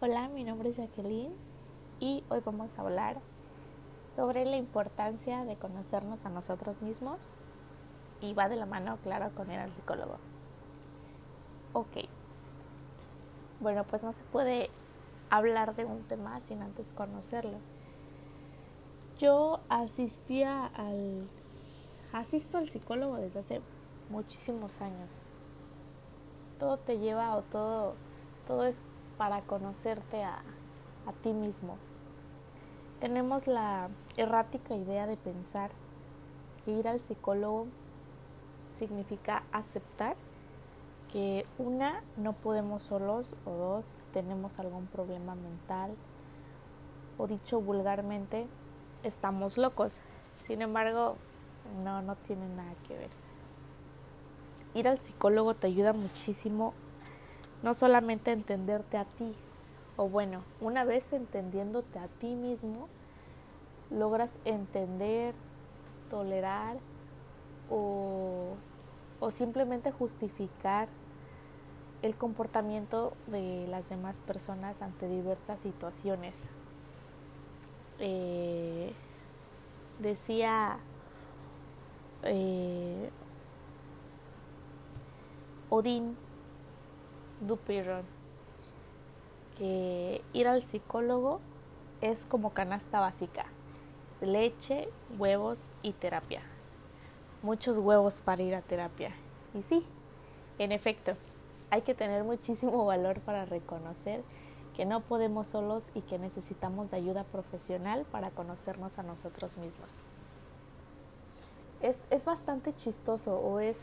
Hola, mi nombre es Jacqueline y hoy vamos a hablar sobre la importancia de conocernos a nosotros mismos y va de la mano, claro, con ir al psicólogo. Ok. Bueno, pues no se puede hablar de un tema sin antes conocerlo. Yo asistía al asisto al psicólogo desde hace muchísimos años. Todo te lleva o todo todo es para conocerte a, a ti mismo. Tenemos la errática idea de pensar que ir al psicólogo significa aceptar que una, no podemos solos o dos, tenemos algún problema mental o dicho vulgarmente, estamos locos. Sin embargo, no, no tiene nada que ver. Ir al psicólogo te ayuda muchísimo no solamente entenderte a ti, o bueno, una vez entendiéndote a ti mismo, logras entender, tolerar o, o simplemente justificar el comportamiento de las demás personas ante diversas situaciones. Eh, decía eh, Odín Dupeyron que ir al psicólogo es como canasta básica. Es leche, huevos y terapia. Muchos huevos para ir a terapia. Y sí, en efecto, hay que tener muchísimo valor para reconocer que no podemos solos y que necesitamos de ayuda profesional para conocernos a nosotros mismos. Es, es bastante chistoso o es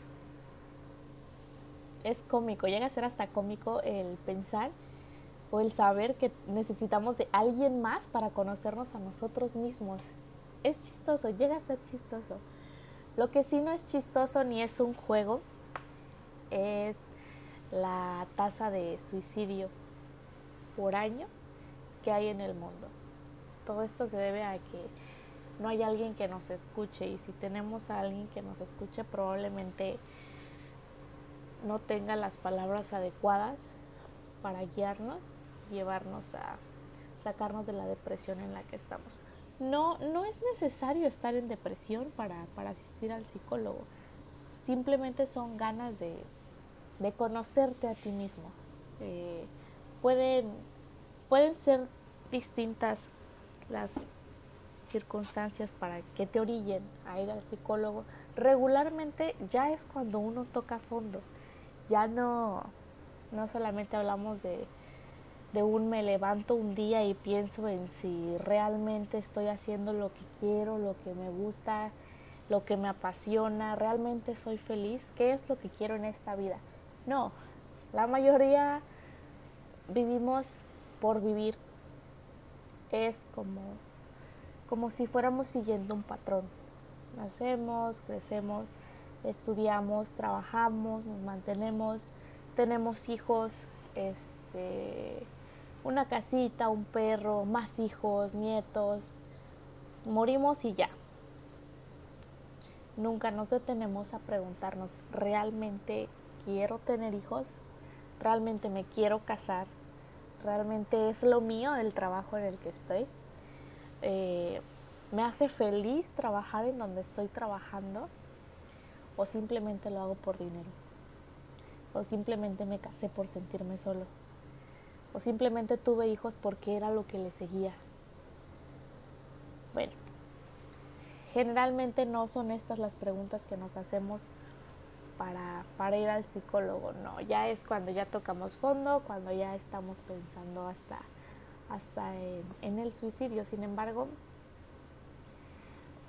es cómico, llega a ser hasta cómico el pensar o el saber que necesitamos de alguien más para conocernos a nosotros mismos. Es chistoso, llega a ser chistoso. Lo que sí no es chistoso ni es un juego es la tasa de suicidio por año que hay en el mundo. Todo esto se debe a que no hay alguien que nos escuche y si tenemos a alguien que nos escuche probablemente no tenga las palabras adecuadas para guiarnos, llevarnos a sacarnos de la depresión en la que estamos. No, no es necesario estar en depresión para, para asistir al psicólogo. Simplemente son ganas de, de conocerte a ti mismo. Eh, pueden, pueden ser distintas las circunstancias para que te orillen a ir al psicólogo. Regularmente ya es cuando uno toca fondo ya no, no solamente hablamos de, de un me levanto un día y pienso en si realmente estoy haciendo lo que quiero, lo que me gusta, lo que me apasiona, realmente soy feliz, qué es lo que quiero en esta vida. No, la mayoría vivimos por vivir. Es como, como si fuéramos siguiendo un patrón. Nacemos, crecemos, estudiamos, trabajamos, nos mantenemos, tenemos hijos, este, una casita, un perro, más hijos, nietos, morimos y ya. Nunca nos detenemos a preguntarnos, ¿realmente quiero tener hijos? ¿Realmente me quiero casar? ¿Realmente es lo mío el trabajo en el que estoy? Eh, ¿Me hace feliz trabajar en donde estoy trabajando? O simplemente lo hago por dinero, o simplemente me casé por sentirme solo, o simplemente tuve hijos porque era lo que le seguía. Bueno, generalmente no son estas las preguntas que nos hacemos para, para ir al psicólogo, no, ya es cuando ya tocamos fondo, cuando ya estamos pensando hasta, hasta en, en el suicidio. Sin embargo,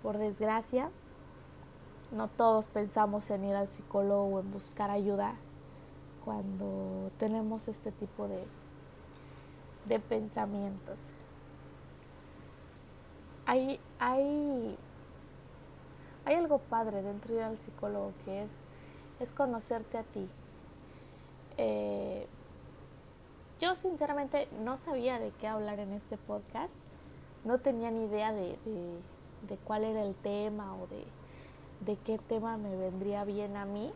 por desgracia, no todos pensamos en ir al psicólogo o en buscar ayuda cuando tenemos este tipo de, de pensamientos. Hay, hay, hay algo padre dentro de ir al psicólogo que es, es conocerte a ti. Eh, yo sinceramente no sabía de qué hablar en este podcast, no tenía ni idea de, de cuál era el tema o de, de qué tema me vendría bien a mí,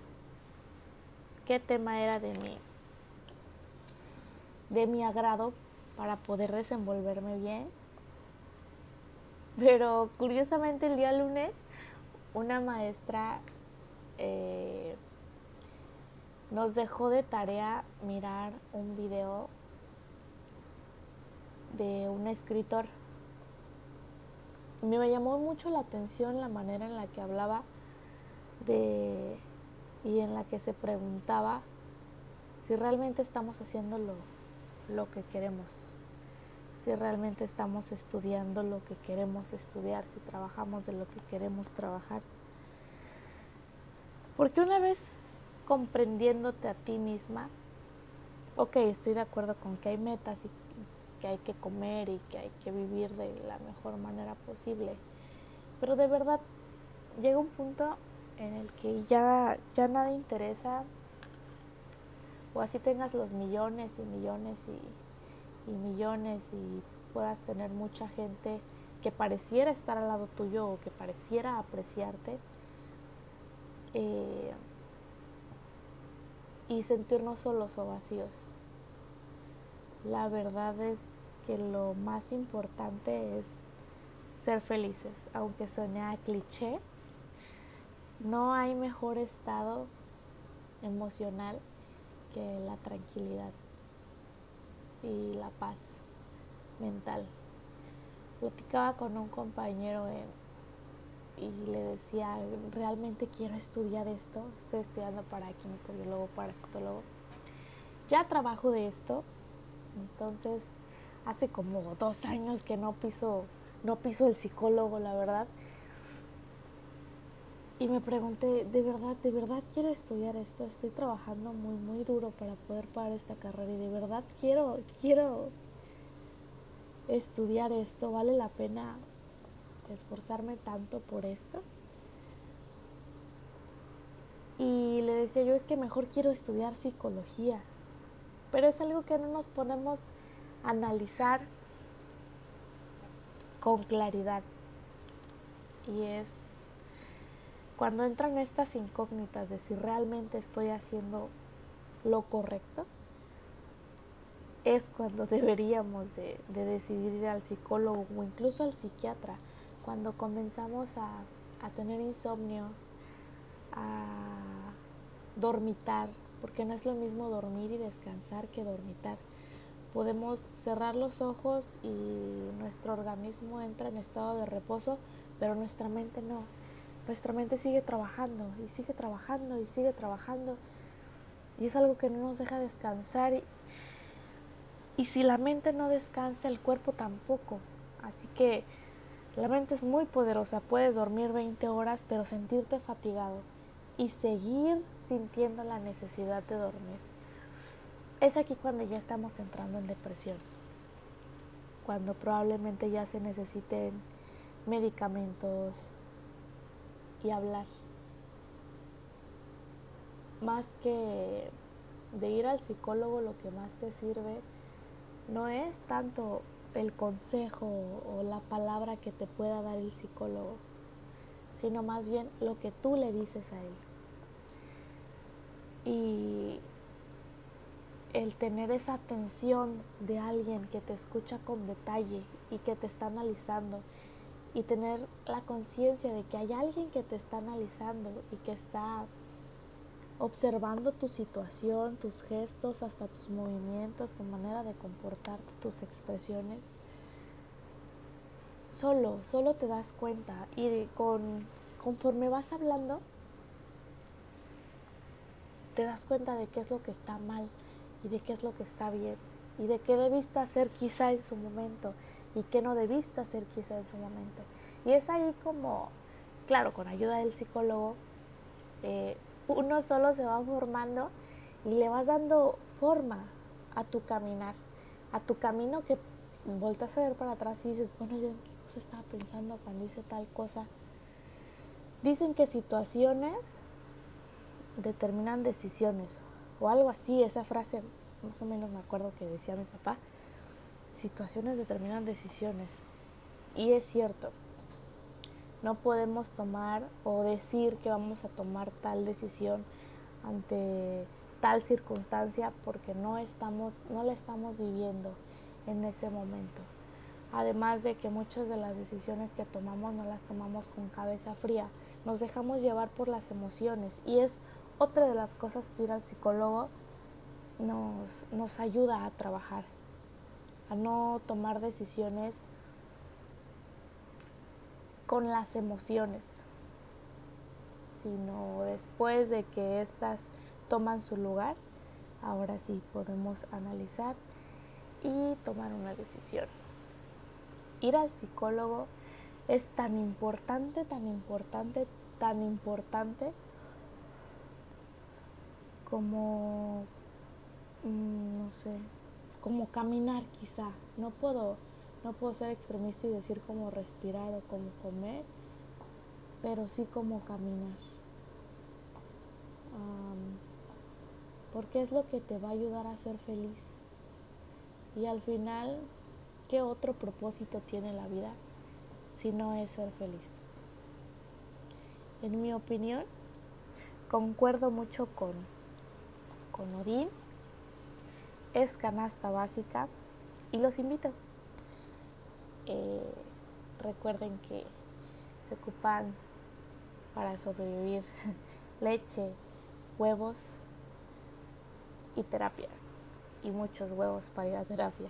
qué tema era de mi, de mi agrado, para poder desenvolverme bien. Pero curiosamente el día lunes una maestra eh, nos dejó de tarea mirar un video de un escritor. Me llamó mucho la atención la manera en la que hablaba de y en la que se preguntaba si realmente estamos haciendo lo, lo que queremos, si realmente estamos estudiando lo que queremos estudiar, si trabajamos de lo que queremos trabajar. Porque una vez comprendiéndote a ti misma, ok, estoy de acuerdo con que hay metas y que hay que comer y que hay que vivir de la mejor manera posible, pero de verdad llega un punto en el que ya, ya nada interesa, o así tengas los millones y millones y, y millones y puedas tener mucha gente que pareciera estar al lado tuyo o que pareciera apreciarte. Eh, y sentirnos solos o vacíos. La verdad es que lo más importante es ser felices, aunque suene a cliché. No hay mejor estado emocional que la tranquilidad y la paz mental. Platicaba con un compañero y le decía, realmente quiero estudiar esto, estoy estudiando para químico, biólogo, parasitólogo. Ya trabajo de esto, entonces hace como dos años que no piso, no piso el psicólogo, la verdad. Y me pregunté, ¿de verdad, de verdad quiero estudiar esto? Estoy trabajando muy, muy duro para poder pagar esta carrera y de verdad quiero, quiero estudiar esto. ¿Vale la pena esforzarme tanto por esto? Y le decía yo, es que mejor quiero estudiar psicología. Pero es algo que no nos ponemos a analizar con claridad. Y es cuando entran estas incógnitas de si realmente estoy haciendo lo correcto, es cuando deberíamos de, decidir ir al psicólogo o incluso al psiquiatra, cuando comenzamos a, a tener insomnio, a dormitar, porque no es lo mismo dormir y descansar que dormitar. Podemos cerrar los ojos y nuestro organismo entra en estado de reposo, pero nuestra mente no nuestra mente sigue trabajando y sigue trabajando y sigue trabajando. Y es algo que no nos deja descansar. Y, y si la mente no descansa, el cuerpo tampoco. Así que la mente es muy poderosa. Puedes dormir 20 horas, pero sentirte fatigado y seguir sintiendo la necesidad de dormir. Es aquí cuando ya estamos entrando en depresión. Cuando probablemente ya se necesiten medicamentos, y hablar. Más que de ir al psicólogo, lo que más te sirve no es tanto el consejo o la palabra que te pueda dar el psicólogo, sino más bien lo que tú le dices a él. Y el tener esa atención de alguien que te escucha con detalle y que te está analizando y tener la conciencia de que hay alguien que te está analizando y que está observando tu situación, tus gestos, hasta tus movimientos, tu manera de comportarte, tus expresiones. Solo, solo te das cuenta y con, conforme vas hablando, te das cuenta de qué es lo que está mal y de qué es lo que está bien y de qué debiste hacer quizá en su momento y qué no debiste hacer quizá en su momento. Y es ahí como, claro, con ayuda del psicólogo, eh, uno solo se va formando y le vas dando forma a tu caminar, a tu camino que volteas a ver para atrás y dices, bueno, yo se estaba pensando cuando hice tal cosa. Dicen que situaciones determinan decisiones o algo así, esa frase más o menos me acuerdo que decía mi papá situaciones determinan decisiones. Y es cierto, no podemos tomar o decir que vamos a tomar tal decisión ante tal circunstancia porque no estamos no la estamos viviendo en ese momento. Además de que muchas de las decisiones que tomamos no las tomamos con cabeza fría, nos dejamos llevar por las emociones y es otra de las cosas que ir al psicólogo nos, nos ayuda a trabajar, a no tomar decisiones con las emociones, sino después de que éstas toman su lugar, ahora sí podemos analizar y tomar una decisión. Ir al psicólogo es tan importante, tan importante, tan importante como, mm, no sé, como caminar quizá. No puedo, no puedo ser extremista y decir como respirar o como comer, pero sí como caminar. porque es lo que te va a ayudar a ser feliz. Y al final, ¿qué otro propósito tiene la vida si no es ser feliz? En mi opinión, concuerdo mucho con, con Odín, es canasta básica y los invito. Eh, recuerden que se ocupan para sobrevivir leche, huevos y terapia. Y muchos huevos para ir a terapia.